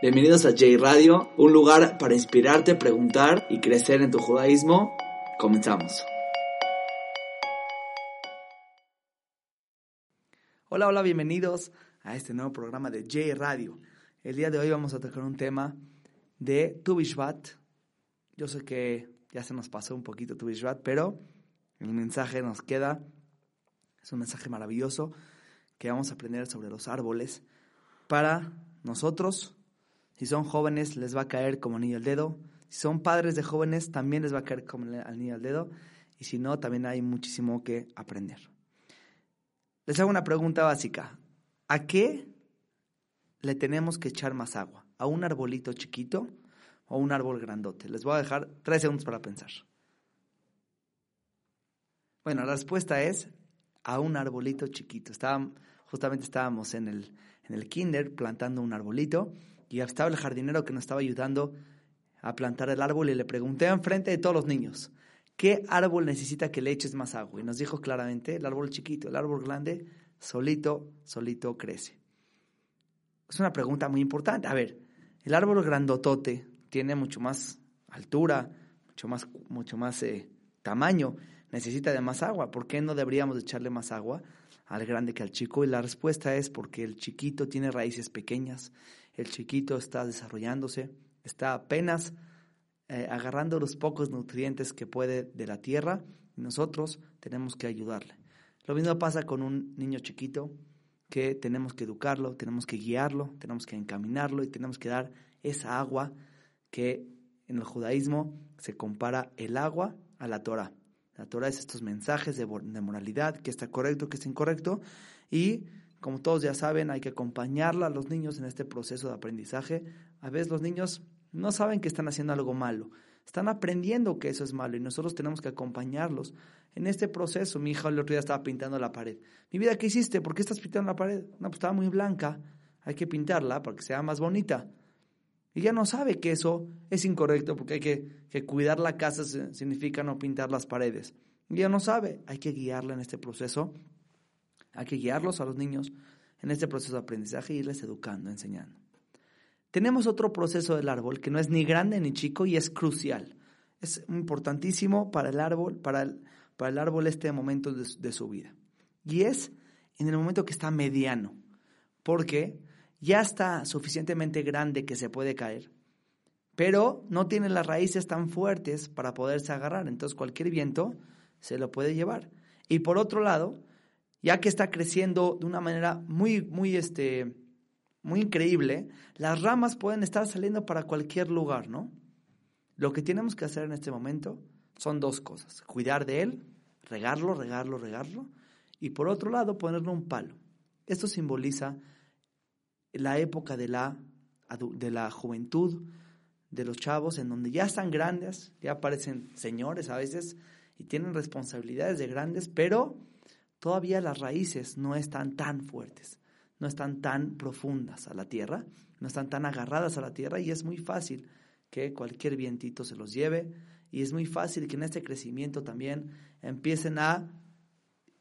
Bienvenidos a J Radio, un lugar para inspirarte, preguntar y crecer en tu judaísmo. Comenzamos. Hola, hola, bienvenidos a este nuevo programa de J Radio. El día de hoy vamos a tocar un tema de Tu Bishvat. Yo sé que ya se nos pasó un poquito Tu Bishvat, pero el mensaje nos queda. Es un mensaje maravilloso que vamos a aprender sobre los árboles para nosotros si son jóvenes, les va a caer como anillo al dedo. Si son padres de jóvenes, también les va a caer como anillo al dedo. Y si no, también hay muchísimo que aprender. Les hago una pregunta básica. ¿A qué le tenemos que echar más agua? ¿A un arbolito chiquito o a un árbol grandote? Les voy a dejar tres segundos para pensar. Bueno, la respuesta es a un arbolito chiquito. justamente estábamos en el, en el kinder plantando un arbolito y estaba el jardinero que nos estaba ayudando a plantar el árbol y le pregunté enfrente de todos los niños, ¿qué árbol necesita que le eches más agua? Y nos dijo claramente, el árbol chiquito, el árbol grande, solito, solito crece. Es una pregunta muy importante. A ver, el árbol grandotote tiene mucho más altura, mucho más, mucho más eh, tamaño, necesita de más agua. ¿Por qué no deberíamos echarle más agua al grande que al chico? Y la respuesta es porque el chiquito tiene raíces pequeñas, el chiquito está desarrollándose, está apenas eh, agarrando los pocos nutrientes que puede de la tierra y nosotros tenemos que ayudarle. Lo mismo pasa con un niño chiquito que tenemos que educarlo, tenemos que guiarlo, tenemos que encaminarlo y tenemos que dar esa agua que en el judaísmo se compara el agua a la Torah. La Torah es estos mensajes de, de moralidad, que está correcto, que está incorrecto, y como todos ya saben, hay que acompañarla a los niños en este proceso de aprendizaje. A veces los niños no saben que están haciendo algo malo, están aprendiendo que eso es malo y nosotros tenemos que acompañarlos en este proceso. Mi hija el otro día estaba pintando la pared. Mi vida, ¿qué hiciste? ¿Por qué estás pintando la pared? No, pues estaba muy blanca, hay que pintarla para que sea más bonita. Y ya no sabe que eso es incorrecto porque hay que, que cuidar la casa significa no pintar las paredes. Y ya no sabe, hay que guiarla en este proceso hay que guiarlos a los niños en este proceso de aprendizaje e irles educando, enseñando. Tenemos otro proceso del árbol que no es ni grande ni chico y es crucial. Es importantísimo para el árbol, para el, para el árbol este momento de, de su vida. Y es en el momento que está mediano, porque ya está suficientemente grande que se puede caer, pero no tiene las raíces tan fuertes para poderse agarrar. Entonces cualquier viento se lo puede llevar. Y por otro lado, ya que está creciendo de una manera muy, muy, este, muy increíble, las ramas pueden estar saliendo para cualquier lugar, ¿no? Lo que tenemos que hacer en este momento son dos cosas. Cuidar de él, regarlo, regarlo, regarlo, y por otro lado ponerle un palo. Esto simboliza la época de la, de la juventud, de los chavos, en donde ya están grandes, ya parecen señores a veces, y tienen responsabilidades de grandes, pero todavía las raíces no están tan fuertes, no están tan profundas a la tierra, no están tan agarradas a la tierra y es muy fácil que cualquier vientito se los lleve y es muy fácil que en este crecimiento también empiecen a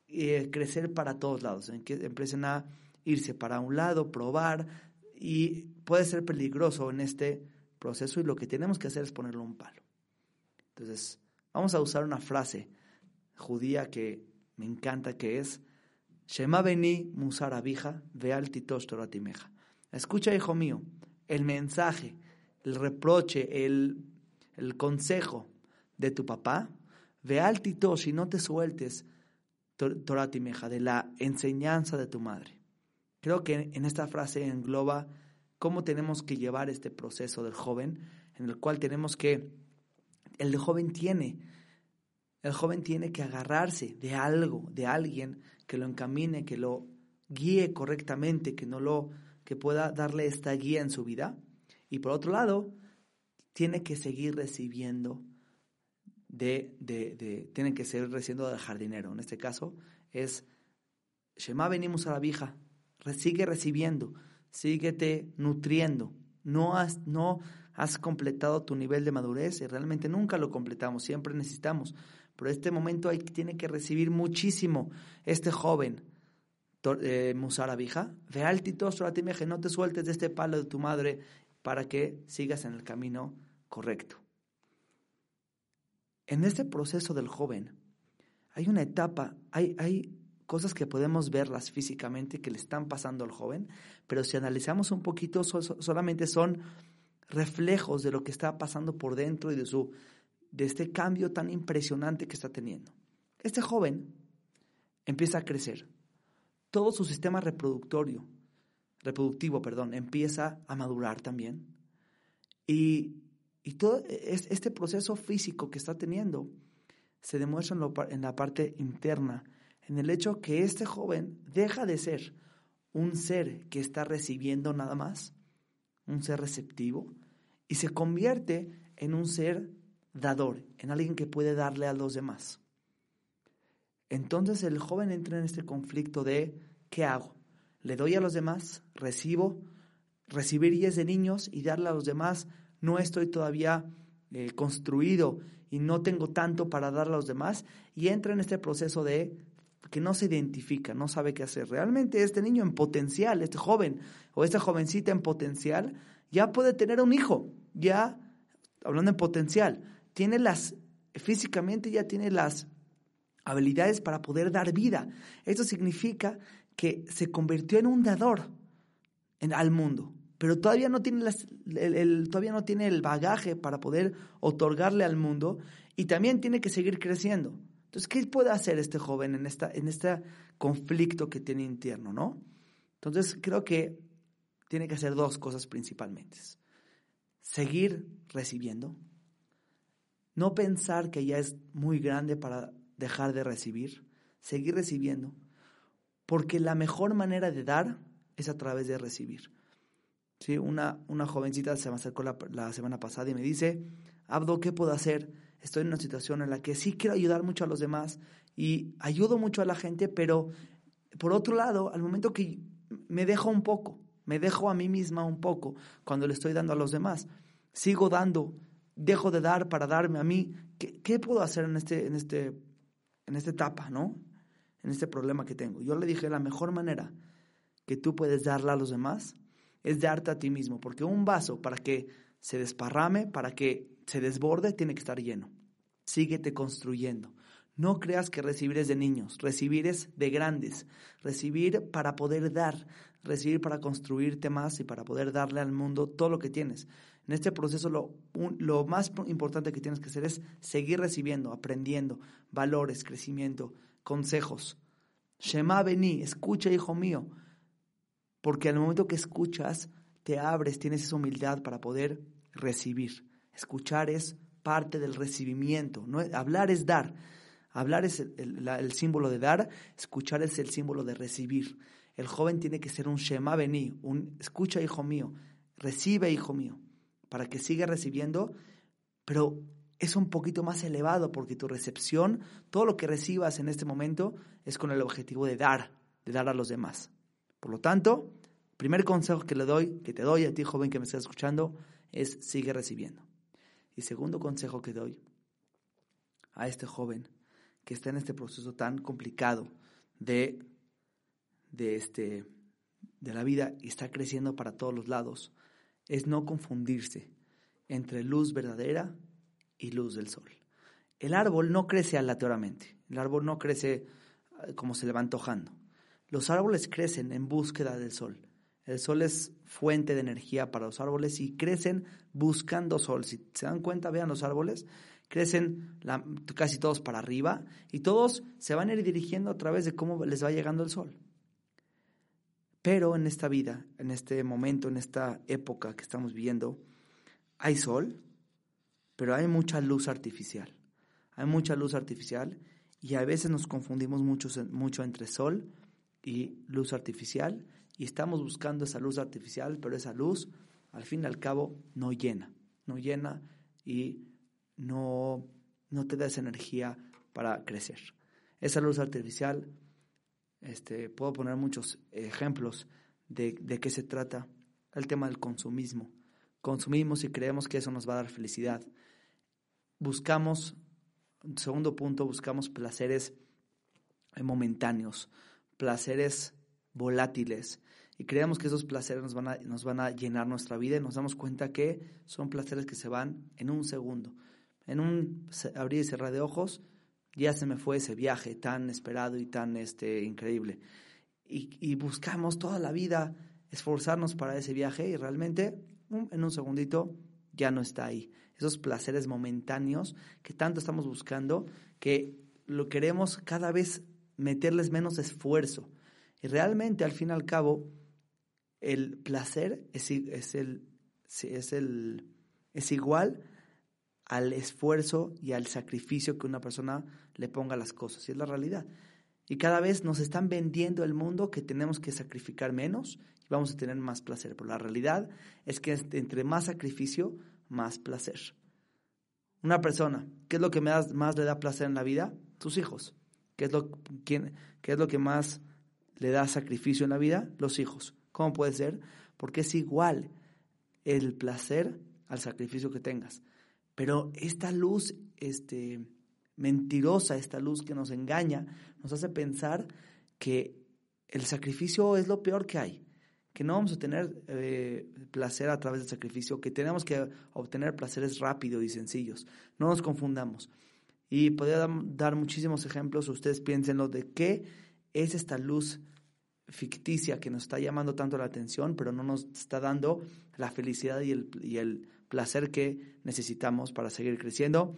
eh, crecer para todos lados, empiecen a irse para un lado, probar y puede ser peligroso en este proceso y lo que tenemos que hacer es ponerle un palo. Entonces, vamos a usar una frase judía que me encanta que es Shema Beni Musar Abija Veal Titosh Toratimeja. Escucha, hijo mío, el mensaje, el reproche, el, el consejo de tu papá. Veal Titosh y no te sueltes Toratimeja, de la enseñanza de tu madre. Creo que en esta frase engloba cómo tenemos que llevar este proceso del joven, en el cual tenemos que, el joven tiene el joven tiene que agarrarse de algo, de alguien que lo encamine, que lo guíe correctamente, que no lo que pueda darle esta guía en su vida. Y por otro lado, tiene que seguir recibiendo de, de, de tiene que seguir recibiendo del jardinero. En este caso es Shema venimos a la vieja, sigue recibiendo, síguete nutriendo. No has, no has completado tu nivel de madurez y realmente nunca lo completamos, siempre necesitamos pero este momento tiene que recibir muchísimo este joven. Eh, Musara vija, ve no te sueltes de este palo de tu madre para que sigas en el camino correcto. En este proceso del joven hay una etapa, hay, hay cosas que podemos verlas físicamente que le están pasando al joven, pero si analizamos un poquito solamente son reflejos de lo que está pasando por dentro y de su de este cambio tan impresionante que está teniendo. Este joven empieza a crecer. Todo su sistema reproductorio, reproductivo, perdón, empieza a madurar también. Y, y todo este proceso físico que está teniendo se demuestra en, en la parte interna, en el hecho que este joven deja de ser un ser que está recibiendo nada más, un ser receptivo, y se convierte en un ser dador, en alguien que puede darle a los demás. Entonces el joven entra en este conflicto de ¿qué hago? ¿Le doy a los demás? ¿Recibo? Recibir y es de niños y darle a los demás. No estoy todavía eh, construido y no tengo tanto para darle a los demás. Y entra en este proceso de que no se identifica, no sabe qué hacer. Realmente este niño en potencial, este joven o esta jovencita en potencial, ya puede tener un hijo, ya, hablando en potencial, tiene las, físicamente ya tiene las habilidades para poder dar vida. Esto significa que se convirtió en un dador en, al mundo, pero todavía no, tiene las, el, todavía no tiene el bagaje para poder otorgarle al mundo y también tiene que seguir creciendo. Entonces, ¿qué puede hacer este joven en, esta, en este conflicto que tiene interno, no? Entonces, creo que tiene que hacer dos cosas principalmente. Seguir recibiendo. No pensar que ya es muy grande para dejar de recibir. Seguir recibiendo. Porque la mejor manera de dar es a través de recibir. ¿Sí? Una, una jovencita se me acercó la, la semana pasada y me dice, Abdo, ¿qué puedo hacer? Estoy en una situación en la que sí quiero ayudar mucho a los demás y ayudo mucho a la gente, pero por otro lado, al momento que me dejo un poco, me dejo a mí misma un poco cuando le estoy dando a los demás. Sigo dando, dejo de dar para darme a mí. ¿Qué, puedo hacer en, este, en, este, en esta etapa, no? En este problema que tengo. Yo le dije, la mejor manera que tú puedes darle a los demás es darte a ti mismo, porque un vaso para que se desparrame, para que se desborde, tiene que estar lleno. Síguete construyendo. No creas que recibir es de niños, recibir es de grandes, recibir para poder dar, recibir para construirte más y para poder darle al mundo todo lo que tienes. En este proceso lo, lo más importante que tienes que hacer es seguir recibiendo, aprendiendo valores, crecimiento, consejos. Shema Beni, escucha, hijo mío, porque al momento que escuchas, te abres, tienes esa humildad para poder recibir. Escuchar es parte del recibimiento, ¿no? hablar es dar. Hablar es el, símbolo de dar, escuchar es el símbolo de recibir. El joven tiene que ser un Shema Beni, un escucha, hijo mío, recibe, hijo mío, para que siga recibiendo, pero es un poquito más elevado porque tu recepción, todo lo que recibas en este momento es con el objetivo de dar, de dar a los demás. Por lo tanto, primer consejo que le doy, que te doy a ti joven que me estás escuchando, es sigue recibiendo. Y segundo consejo que doy a este joven que está en este proceso tan complicado de, de, este, de la vida y está creciendo para todos los lados, es no confundirse entre luz verdadera y luz del sol. El árbol no crece aleatoriamente, el árbol no crece eh, como se le va antojando. Los árboles crecen en búsqueda del sol. El sol es fuente de energía para los árboles y crecen buscando sol. Si se dan cuenta, vean los árboles, crecen casi todos para arriba y todos se van a ir dirigiendo a través de cómo les va llegando el sol. Pero en esta vida, en este momento, en esta época que estamos viviendo, hay sol, pero hay mucha luz artificial. Hay mucha luz artificial y a veces nos confundimos mucho, mucho entre sol y luz artificial y estamos buscando esa luz artificial, pero esa luz al fin y al cabo no llena, no llena y no, no te da esa energía para crecer. Esa luz artificial, este, puedo poner muchos ejemplos de, de qué se trata. El tema del consumismo. Consumimos y creemos que eso nos va a dar felicidad. Buscamos, segundo punto, buscamos placeres momentáneos, placeres volátiles. y creemos que esos placeres nos van, a, nos van a llenar nuestra vida y nos damos cuenta que son placeres que se van en un segundo. En un abrir y cerrar de ojos, ya se me fue ese viaje tan esperado y tan este, increíble. Y, buscamos toda la vida esforzarnos para ese viaje y realmente en un segundito ya no está ahí. Esos placeres momentáneos que tanto estamos buscando, que lo queremos cada vez meterles menos esfuerzo. Y realmente, al fin y al cabo, el placer es, es, el, es, el, es igual al esfuerzo y al sacrificio que una persona le ponga las cosas. Y es la realidad. Y cada vez nos están vendiendo el mundo que tenemos que sacrificar menos y vamos a tener más placer. Pero la realidad es que entre más sacrificio, más placer. Una persona, ¿qué es lo que más le da placer en la vida? Tus hijos. ¿Qué es, lo, quién, ¿Qué es lo que más le da sacrificio en la vida? Los hijos. ¿Cómo puede ser? Porque es igual el placer al sacrificio que tengas. Pero esta luz este, mentirosa, esta luz que nos engaña, nos hace pensar que el sacrificio es lo peor que hay, que no vamos a tener eh, placer a través del sacrificio, que tenemos que obtener placeres rápidos y sencillos. No nos confundamos. Y podría dar muchísimos ejemplos, ustedes piénsenlo, de qué es esta luz ficticia que nos está llamando tanto la atención, pero no nos está dando la felicidad y el, y el placer que necesitamos para seguir creciendo.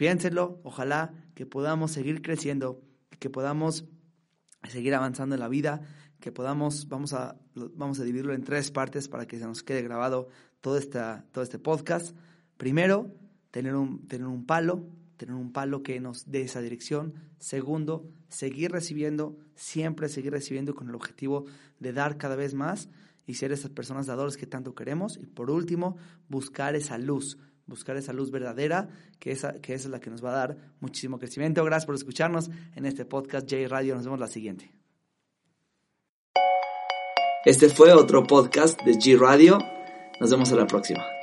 Piénsenlo, ojalá que podamos seguir creciendo, que podamos seguir avanzando en la vida, que podamos, vamos a, vamos a dividirlo en tres partes para que se nos quede grabado todo, esta, todo este podcast. Primero, tener un, tener un palo, tener un palo que nos dé esa dirección. Segundo, seguir recibiendo, siempre seguir recibiendo con el objetivo de dar cada vez más y ser esas personas dadores que tanto queremos. Y por último, buscar esa luz, buscar esa luz verdadera, que, esa, que es la que nos va a dar muchísimo crecimiento. Gracias por escucharnos en este podcast J Radio. Nos vemos la siguiente. Este fue otro podcast de G Radio. Nos vemos a la próxima.